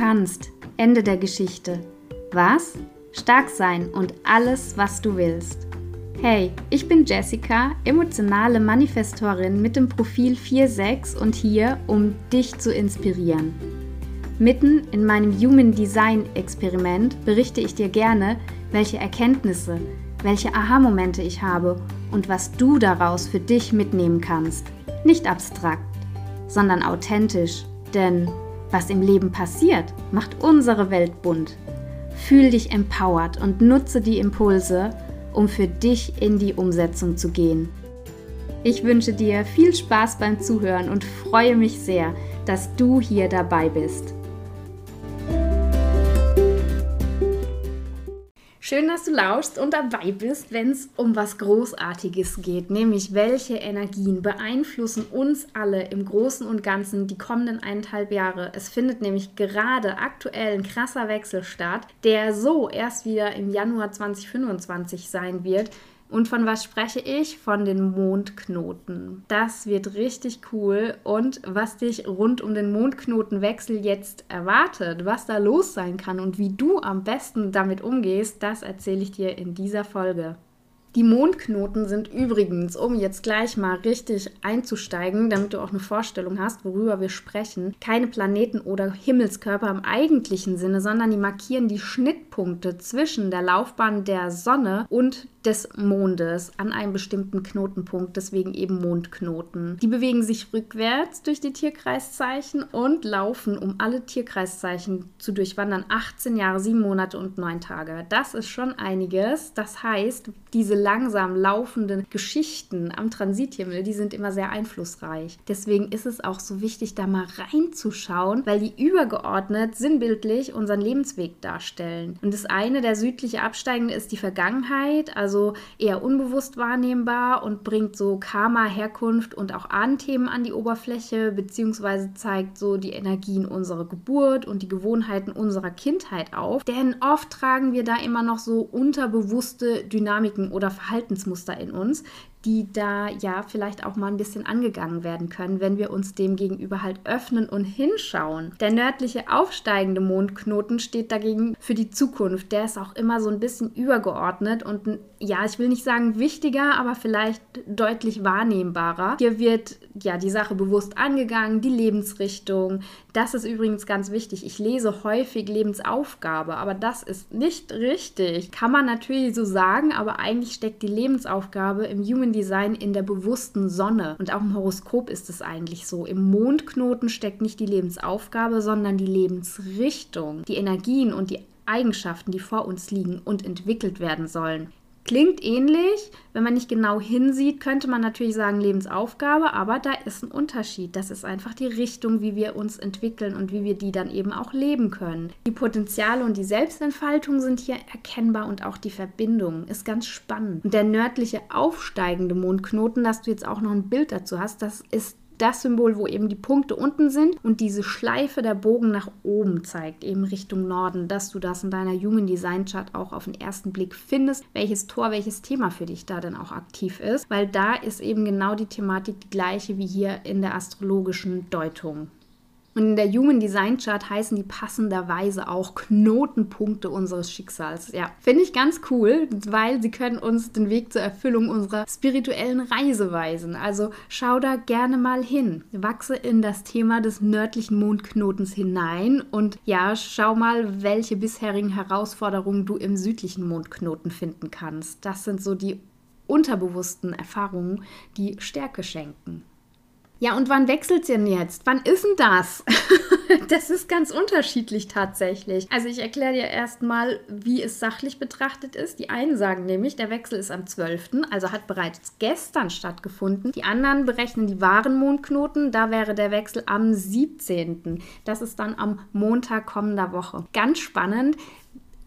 kannst. Ende der Geschichte. Was? Stark sein und alles, was du willst. Hey, ich bin Jessica, emotionale Manifestorin mit dem Profil 46 und hier, um dich zu inspirieren. Mitten in meinem Human Design Experiment berichte ich dir gerne, welche Erkenntnisse, welche Aha-Momente ich habe und was du daraus für dich mitnehmen kannst. Nicht abstrakt, sondern authentisch, denn was im Leben passiert, macht unsere Welt bunt. Fühl dich empowered und nutze die Impulse, um für dich in die Umsetzung zu gehen. Ich wünsche dir viel Spaß beim Zuhören und freue mich sehr, dass du hier dabei bist. Schön, dass du lauschst und dabei bist, wenn es um was Großartiges geht, nämlich welche Energien beeinflussen uns alle im Großen und Ganzen die kommenden eineinhalb Jahre. Es findet nämlich gerade aktuell ein krasser Wechsel statt, der so erst wieder im Januar 2025 sein wird. Und von was spreche ich? Von den Mondknoten. Das wird richtig cool. Und was dich rund um den Mondknotenwechsel jetzt erwartet, was da los sein kann und wie du am besten damit umgehst, das erzähle ich dir in dieser Folge. Die Mondknoten sind übrigens, um jetzt gleich mal richtig einzusteigen, damit du auch eine Vorstellung hast, worüber wir sprechen, keine Planeten oder Himmelskörper im eigentlichen Sinne, sondern die markieren die Schnittpunkte zwischen der Laufbahn der Sonne und des Mondes an einem bestimmten Knotenpunkt, deswegen eben Mondknoten. Die bewegen sich rückwärts durch die Tierkreiszeichen und laufen, um alle Tierkreiszeichen zu durchwandern, 18 Jahre, 7 Monate und 9 Tage. Das ist schon einiges. Das heißt, diese langsam laufenden Geschichten am Transithimmel, die sind immer sehr einflussreich. Deswegen ist es auch so wichtig, da mal reinzuschauen, weil die übergeordnet sinnbildlich unseren Lebensweg darstellen. Und das eine, der südliche Absteigende, ist die Vergangenheit, also eher unbewusst wahrnehmbar und bringt so Karma, Herkunft und auch Ahnenthemen an die Oberfläche, beziehungsweise zeigt so die Energien unserer Geburt und die Gewohnheiten unserer Kindheit auf. Denn oft tragen wir da immer noch so unterbewusste Dynamiken oder Verhaltensmuster in uns, die da ja vielleicht auch mal ein bisschen angegangen werden können, wenn wir uns dem gegenüber halt öffnen und hinschauen. Der nördliche aufsteigende Mondknoten steht dagegen für die Zukunft. Der ist auch immer so ein bisschen übergeordnet und ja, ich will nicht sagen wichtiger, aber vielleicht deutlich wahrnehmbarer. Hier wird ja die Sache bewusst angegangen, die Lebensrichtung. Das ist übrigens ganz wichtig. Ich lese häufig Lebensaufgabe, aber das ist nicht richtig. Kann man natürlich so sagen, aber eigentlich steckt die Lebensaufgabe im Human Design in der bewussten Sonne. Und auch im Horoskop ist es eigentlich so. Im Mondknoten steckt nicht die Lebensaufgabe, sondern die Lebensrichtung, die Energien und die Eigenschaften, die vor uns liegen und entwickelt werden sollen. Klingt ähnlich, wenn man nicht genau hinsieht, könnte man natürlich sagen Lebensaufgabe, aber da ist ein Unterschied. Das ist einfach die Richtung, wie wir uns entwickeln und wie wir die dann eben auch leben können. Die Potenziale und die Selbstentfaltung sind hier erkennbar und auch die Verbindung ist ganz spannend. Und der nördliche aufsteigende Mondknoten, dass du jetzt auch noch ein Bild dazu hast, das ist das Symbol, wo eben die Punkte unten sind und diese Schleife der Bogen nach oben zeigt, eben Richtung Norden, dass du das in deiner Human Design Chart auch auf den ersten Blick findest, welches Tor, welches Thema für dich da denn auch aktiv ist, weil da ist eben genau die Thematik die gleiche wie hier in der astrologischen Deutung. Und in der Human Design Chart heißen die passenderweise auch Knotenpunkte unseres Schicksals. Ja, finde ich ganz cool, weil sie können uns den Weg zur Erfüllung unserer spirituellen Reise weisen. Also schau da gerne mal hin. Wachse in das Thema des nördlichen Mondknotens hinein und ja, schau mal, welche bisherigen Herausforderungen du im südlichen Mondknoten finden kannst. Das sind so die unterbewussten Erfahrungen, die Stärke schenken. Ja, und wann wechselt denn jetzt? Wann ist denn das? das ist ganz unterschiedlich tatsächlich. Also ich erkläre dir erstmal, wie es sachlich betrachtet ist. Die einen sagen nämlich, der Wechsel ist am 12., also hat bereits gestern stattgefunden. Die anderen berechnen die wahren Mondknoten, da wäre der Wechsel am 17. Das ist dann am Montag kommender Woche. Ganz spannend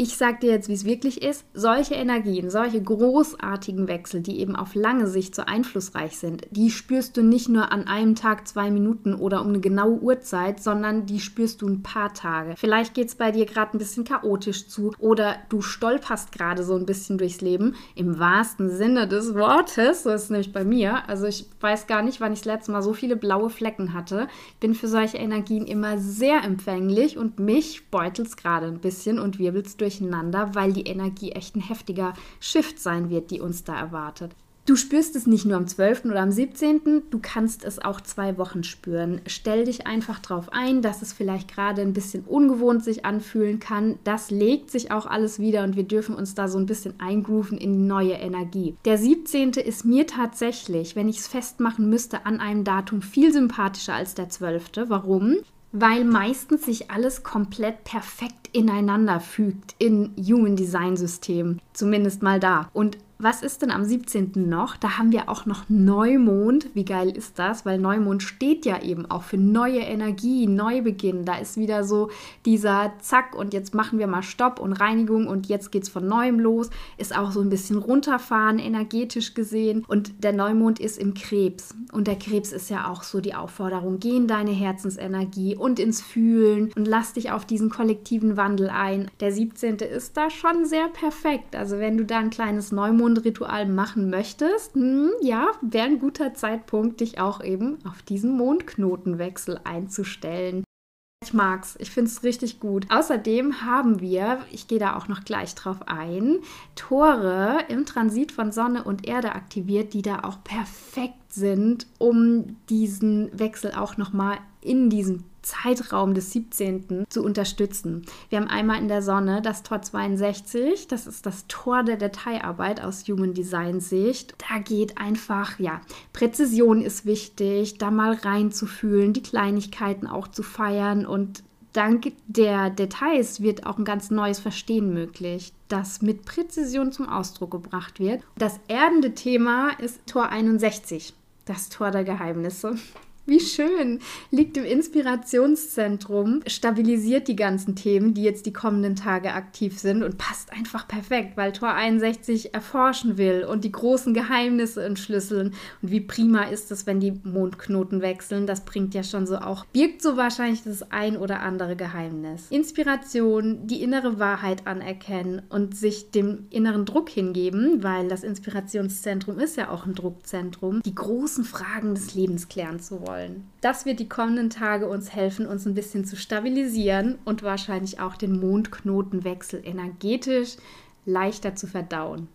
Ich sag dir jetzt, wie es wirklich ist. Solche Energien, solche großartigen Wechsel, die eben auf lange Sicht so einflussreich sind, die spürst du nicht nur an einem Tag, zwei Minuten oder um eine genaue Uhrzeit, sondern die spürst du ein paar Tage. Vielleicht geht es bei dir gerade ein bisschen chaotisch zu oder du stolperst gerade so ein bisschen durchs Leben. Im wahrsten Sinne des Wortes. So ist es nämlich bei mir. Also ich weiß gar nicht, wann ich das letzte Mal so viele blaue Flecken hatte. Ich bin für solche Energien immer sehr empfänglich und mich beutelt es gerade ein bisschen und wirbelt es durcheinander, weil die Energie echt ein heftiger Shift sein wird, die uns da erwartet. Du spürst es nicht nur am 12. oder am 17., du kannst es auch zwei Wochen spüren. Stell dich einfach darauf ein, dass es vielleicht gerade ein bisschen ungewohnt sich anfühlen kann. Das legt sich auch alles wieder und wir dürfen uns da so ein bisschen eingrooven in neue Energie. Der 17. ist mir tatsächlich, wenn ich es festmachen müsste, an einem Datum viel sympathischer als der 12. Warum? Weil meistens sich alles komplett perfekt ineinander fügt in Human Design System, zumindest mal da. Und was ist denn am 17. noch? Da haben wir auch noch Neumond. Wie geil ist das? Weil Neumond steht ja eben auch für neue Energie, Neubeginn. Da ist wieder so dieser Zack und jetzt machen wir mal Stopp und Reinigung und jetzt geht's von neuem los. Ist auch so ein bisschen runterfahren, energetisch gesehen. Und der Neumond ist im Krebs. Und der Krebs ist ja auch so die Aufforderung: geh in deine Herzensenergie und ins Fühlen und lass dich auf diesen kollektiven Wandel ein. Der 17. ist da schon sehr perfekt. Also, wenn du da ein kleines Neumond Mondritual machen möchtest, hm, ja, wäre ein guter Zeitpunkt, dich auch eben auf diesen Mondknotenwechsel einzustellen. Ich mag's, ich finde es richtig gut. Außerdem haben wir, ich gehe da auch noch gleich drauf ein, Tore im Transit von Sonne und Erde aktiviert, die da auch perfekt sind, um diesen Wechsel auch nochmal in diesem Zeitraum des 17. zu unterstützen. Wir haben einmal in der Sonne das Tor 62, das ist das Tor der Detailarbeit aus Human Design Sicht. Da geht einfach, ja, Präzision ist wichtig, da mal reinzufühlen, die Kleinigkeiten auch zu feiern und dank der Details wird auch ein ganz neues Verstehen möglich, das mit Präzision zum Ausdruck gebracht wird. Das erdende Thema ist Tor 61, das Tor der Geheimnisse. Wie schön. Liegt im Inspirationszentrum, stabilisiert die ganzen Themen, die jetzt die kommenden Tage aktiv sind und passt einfach perfekt, weil Tor 61 erforschen will und die großen Geheimnisse entschlüsseln. Und wie prima ist es, wenn die Mondknoten wechseln? Das bringt ja schon so auch, birgt so wahrscheinlich das ein oder andere Geheimnis. Inspiration, die innere Wahrheit anerkennen und sich dem inneren Druck hingeben, weil das Inspirationszentrum ist ja auch ein Druckzentrum, die großen Fragen des Lebens klären zu wollen wollen. Das wird die kommenden Tage uns helfen, uns ein bisschen zu stabilisieren und wahrscheinlich auch den Mondknotenwechsel energetisch leichter zu verdauen.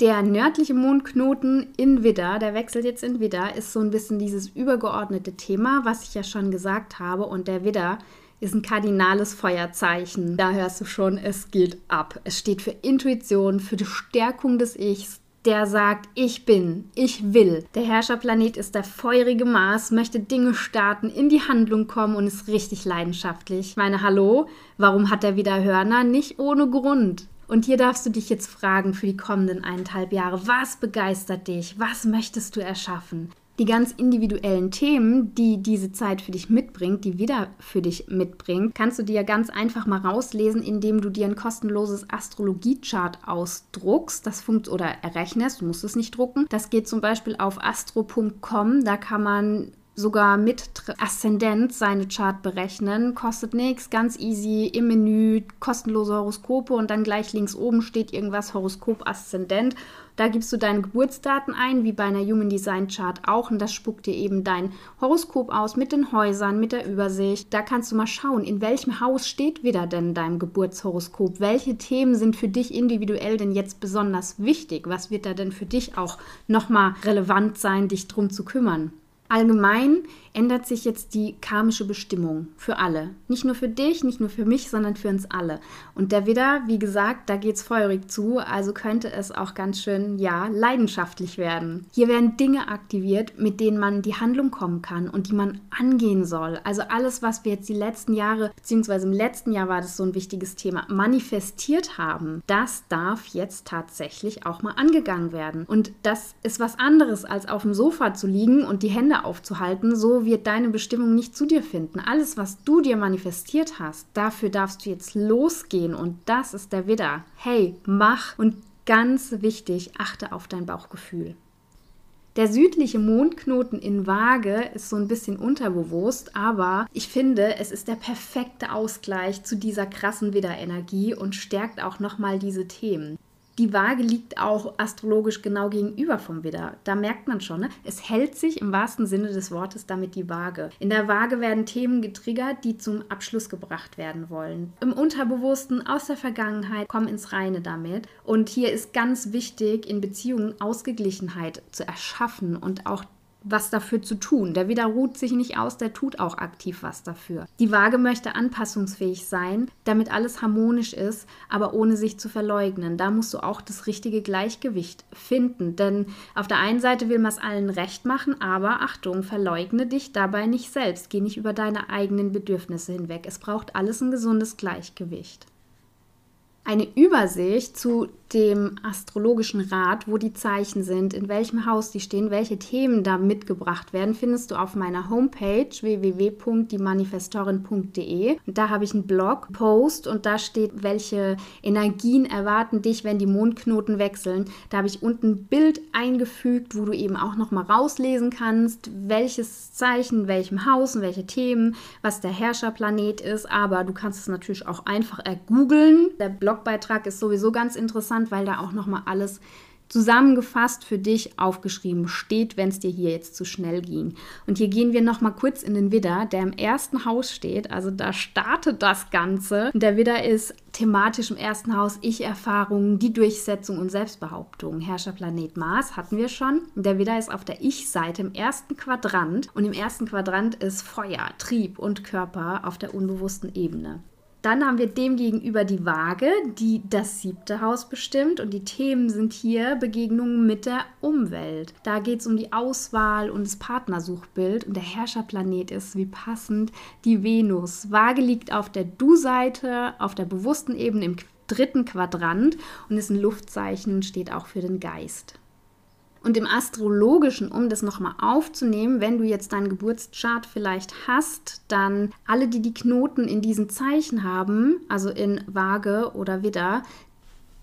Der nördliche Mondknoten in Widder, der wechselt jetzt in Widder, ist so ein bisschen dieses übergeordnete Thema, was ich ja schon gesagt habe. Und der Widder ist ein kardinales Feuerzeichen. Da hörst du schon, es geht ab. Es steht für Intuition, für die Stärkung des Ichs, der sagt, ich bin, ich will. Der Herrscherplanet ist der feurige Mars, möchte Dinge starten, in die Handlung kommen und ist richtig leidenschaftlich. Ich meine, hallo, warum hat er wieder Hörner? Nicht ohne Grund. Und hier darfst du dich jetzt fragen für die kommenden eineinhalb Jahre, was begeistert dich? Was möchtest du erschaffen? Die ganz individuellen Themen, die diese Zeit für dich mitbringt, die wieder für dich mitbringt, kannst du dir ganz einfach mal rauslesen, indem du dir ein kostenloses Astrologie-Chart ausdruckst. Das funkt oder errechnest, du musst es nicht drucken. Das geht zum Beispiel auf astro.com. Da kann man sogar mit Aszendent seine Chart berechnen. Kostet nichts, ganz easy im Menü, kostenlose Horoskope und dann gleich links oben steht irgendwas Horoskop Aszendent da gibst du deine Geburtsdaten ein, wie bei einer Human Design Chart auch, und das spuckt dir eben dein Horoskop aus mit den Häusern, mit der Übersicht. Da kannst du mal schauen, in welchem Haus steht wieder denn dein Geburtshoroskop? Welche Themen sind für dich individuell denn jetzt besonders wichtig? Was wird da denn für dich auch nochmal relevant sein, dich drum zu kümmern? Allgemein ändert sich jetzt die karmische Bestimmung für alle. Nicht nur für dich, nicht nur für mich, sondern für uns alle. Und der Widder, wie gesagt, da geht es feurig zu, also könnte es auch ganz schön, ja, leidenschaftlich werden. Hier werden Dinge aktiviert, mit denen man die Handlung kommen kann und die man angehen soll. Also alles, was wir jetzt die letzten Jahre, beziehungsweise im letzten Jahr war das so ein wichtiges Thema, manifestiert haben, das darf jetzt tatsächlich auch mal angegangen werden. Und das ist was anderes, als auf dem Sofa zu liegen und die Hände Aufzuhalten, so wird deine Bestimmung nicht zu dir finden. Alles, was du dir manifestiert hast, dafür darfst du jetzt losgehen und das ist der Widder. Hey, mach und ganz wichtig, achte auf dein Bauchgefühl. Der südliche Mondknoten in Waage ist so ein bisschen unterbewusst, aber ich finde, es ist der perfekte Ausgleich zu dieser krassen Widderenergie und stärkt auch nochmal diese Themen. Die Waage liegt auch astrologisch genau gegenüber vom Widder. Da merkt man schon, ne? es hält sich im wahrsten Sinne des Wortes damit die Waage. In der Waage werden Themen getriggert, die zum Abschluss gebracht werden wollen. Im Unterbewussten, aus der Vergangenheit, kommen ins Reine damit. Und hier ist ganz wichtig, in Beziehungen Ausgeglichenheit zu erschaffen und auch was dafür zu tun. Der Widder ruht sich nicht aus, der tut auch aktiv was dafür. Die Waage möchte anpassungsfähig sein, damit alles harmonisch ist, aber ohne sich zu verleugnen. Da musst du auch das richtige Gleichgewicht finden, denn auf der einen Seite will man es allen recht machen, aber Achtung, verleugne dich dabei nicht selbst, geh nicht über deine eigenen Bedürfnisse hinweg. Es braucht alles ein gesundes Gleichgewicht eine Übersicht zu dem astrologischen Rat, wo die Zeichen sind, in welchem Haus die stehen, welche Themen da mitgebracht werden, findest du auf meiner Homepage www.diemanifestorin.de. Da habe ich einen Blog, Post und da steht, welche Energien erwarten dich, wenn die Mondknoten wechseln. Da habe ich unten ein Bild eingefügt, wo du eben auch noch mal rauslesen kannst, welches Zeichen, welchem Haus und welche Themen, was der Herrscherplanet ist. Aber du kannst es natürlich auch einfach ergoogeln. Der Blog Blogbeitrag ist sowieso ganz interessant, weil da auch nochmal alles zusammengefasst für dich aufgeschrieben steht, wenn es dir hier jetzt zu schnell ging. Und hier gehen wir noch mal kurz in den Widder, der im ersten Haus steht. Also da startet das Ganze. Der Widder ist thematisch im ersten Haus Ich-Erfahrungen, die Durchsetzung und Selbstbehauptung. Herrscherplanet Mars hatten wir schon. Der Widder ist auf der Ich-Seite im ersten Quadrant. Und im ersten Quadrant ist Feuer, Trieb und Körper auf der unbewussten Ebene. Dann haben wir dem gegenüber die Waage, die das siebte Haus bestimmt. Und die Themen sind hier Begegnungen mit der Umwelt. Da geht es um die Auswahl und das Partnersuchbild. Und der Herrscherplanet ist, wie passend, die Venus. Waage liegt auf der Du-Seite, auf der bewussten Ebene im dritten Quadrant und ist ein Luftzeichen, steht auch für den Geist. Und im Astrologischen, um das nochmal aufzunehmen, wenn du jetzt deinen Geburtschart vielleicht hast, dann alle, die die Knoten in diesen Zeichen haben, also in Waage oder Widder,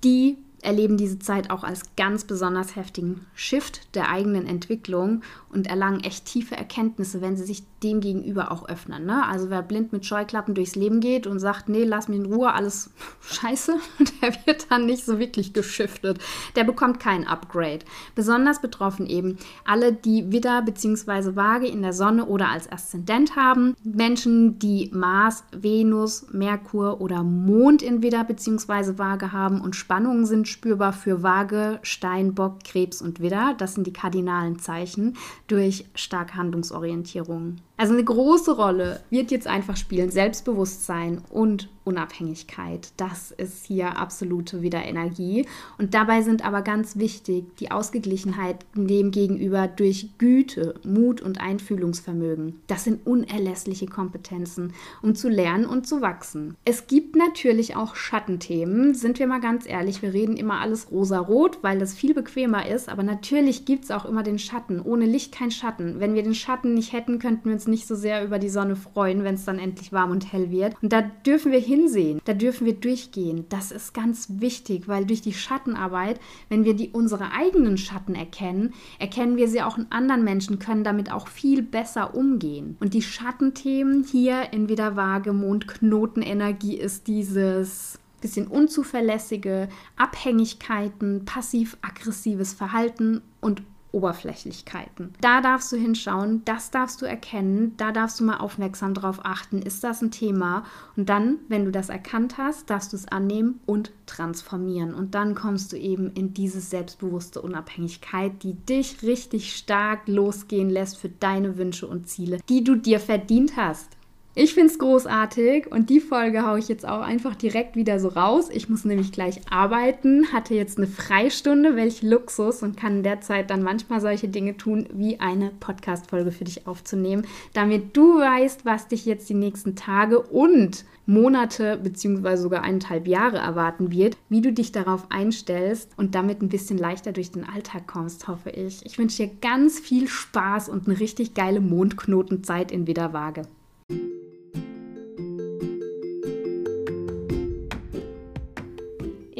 die erleben diese Zeit auch als ganz besonders heftigen Shift der eigenen Entwicklung und erlangen echt tiefe Erkenntnisse, wenn sie sich dem gegenüber auch öffnen. Ne? Also wer blind mit Scheuklappen durchs Leben geht und sagt, nee, lass mich in Ruhe, alles scheiße, der wird dann nicht so wirklich geschiftet. Der bekommt kein Upgrade. Besonders betroffen eben alle, die Widder bzw. Waage in der Sonne oder als Aszendent haben. Menschen, die Mars, Venus, Merkur oder Mond in Widder bzw. Waage haben und Spannungen sind spürbar für Waage, Steinbock, Krebs und Widder. Das sind die kardinalen Zeichen durch starke Handlungsorientierung. Also eine große Rolle wird jetzt einfach spielen Selbstbewusstsein und Unabhängigkeit. Das ist hier absolute Wiederenergie. Und dabei sind aber ganz wichtig die Ausgeglichenheit dem gegenüber durch Güte, Mut und Einfühlungsvermögen. Das sind unerlässliche Kompetenzen, um zu lernen und zu wachsen. Es gibt natürlich auch Schattenthemen. Sind wir mal ganz ehrlich, wir reden immer alles rosa-rot, weil das viel bequemer ist. Aber natürlich gibt es auch immer den Schatten. Ohne Licht kein Schatten. Wenn wir den Schatten nicht hätten, könnten wir uns nicht so sehr über die Sonne freuen, wenn es dann endlich warm und hell wird. Und da dürfen wir hinsehen, da dürfen wir durchgehen. Das ist ganz wichtig, weil durch die Schattenarbeit, wenn wir die unsere eigenen Schatten erkennen, erkennen wir sie auch in anderen Menschen, können damit auch viel besser umgehen. Und die Schattenthemen hier in wieder Waage, Mond, Knotenenergie ist dieses bisschen unzuverlässige Abhängigkeiten, passiv-aggressives Verhalten und Oberflächlichkeiten. Da darfst du hinschauen, das darfst du erkennen, da darfst du mal aufmerksam drauf achten, ist das ein Thema? Und dann, wenn du das erkannt hast, darfst du es annehmen und transformieren. Und dann kommst du eben in diese selbstbewusste Unabhängigkeit, die dich richtig stark losgehen lässt für deine Wünsche und Ziele, die du dir verdient hast. Ich finde es großartig und die Folge haue ich jetzt auch einfach direkt wieder so raus. Ich muss nämlich gleich arbeiten, hatte jetzt eine Freistunde, welch Luxus und kann derzeit dann manchmal solche Dinge tun, wie eine Podcast-Folge für dich aufzunehmen, damit du weißt, was dich jetzt die nächsten Tage und Monate bzw. sogar eineinhalb Jahre erwarten wird, wie du dich darauf einstellst und damit ein bisschen leichter durch den Alltag kommst, hoffe ich. Ich wünsche dir ganz viel Spaß und eine richtig geile Mondknotenzeit in Widerwaage.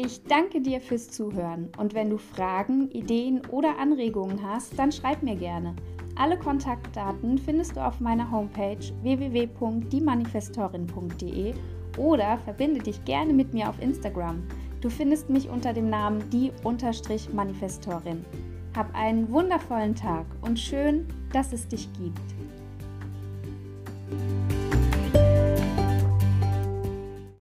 Ich danke dir fürs Zuhören und wenn du Fragen, Ideen oder Anregungen hast, dann schreib mir gerne. Alle Kontaktdaten findest du auf meiner Homepage www.diemanifestorin.de oder verbinde dich gerne mit mir auf Instagram. Du findest mich unter dem Namen die-manifestorin. Hab einen wundervollen Tag und schön, dass es dich gibt.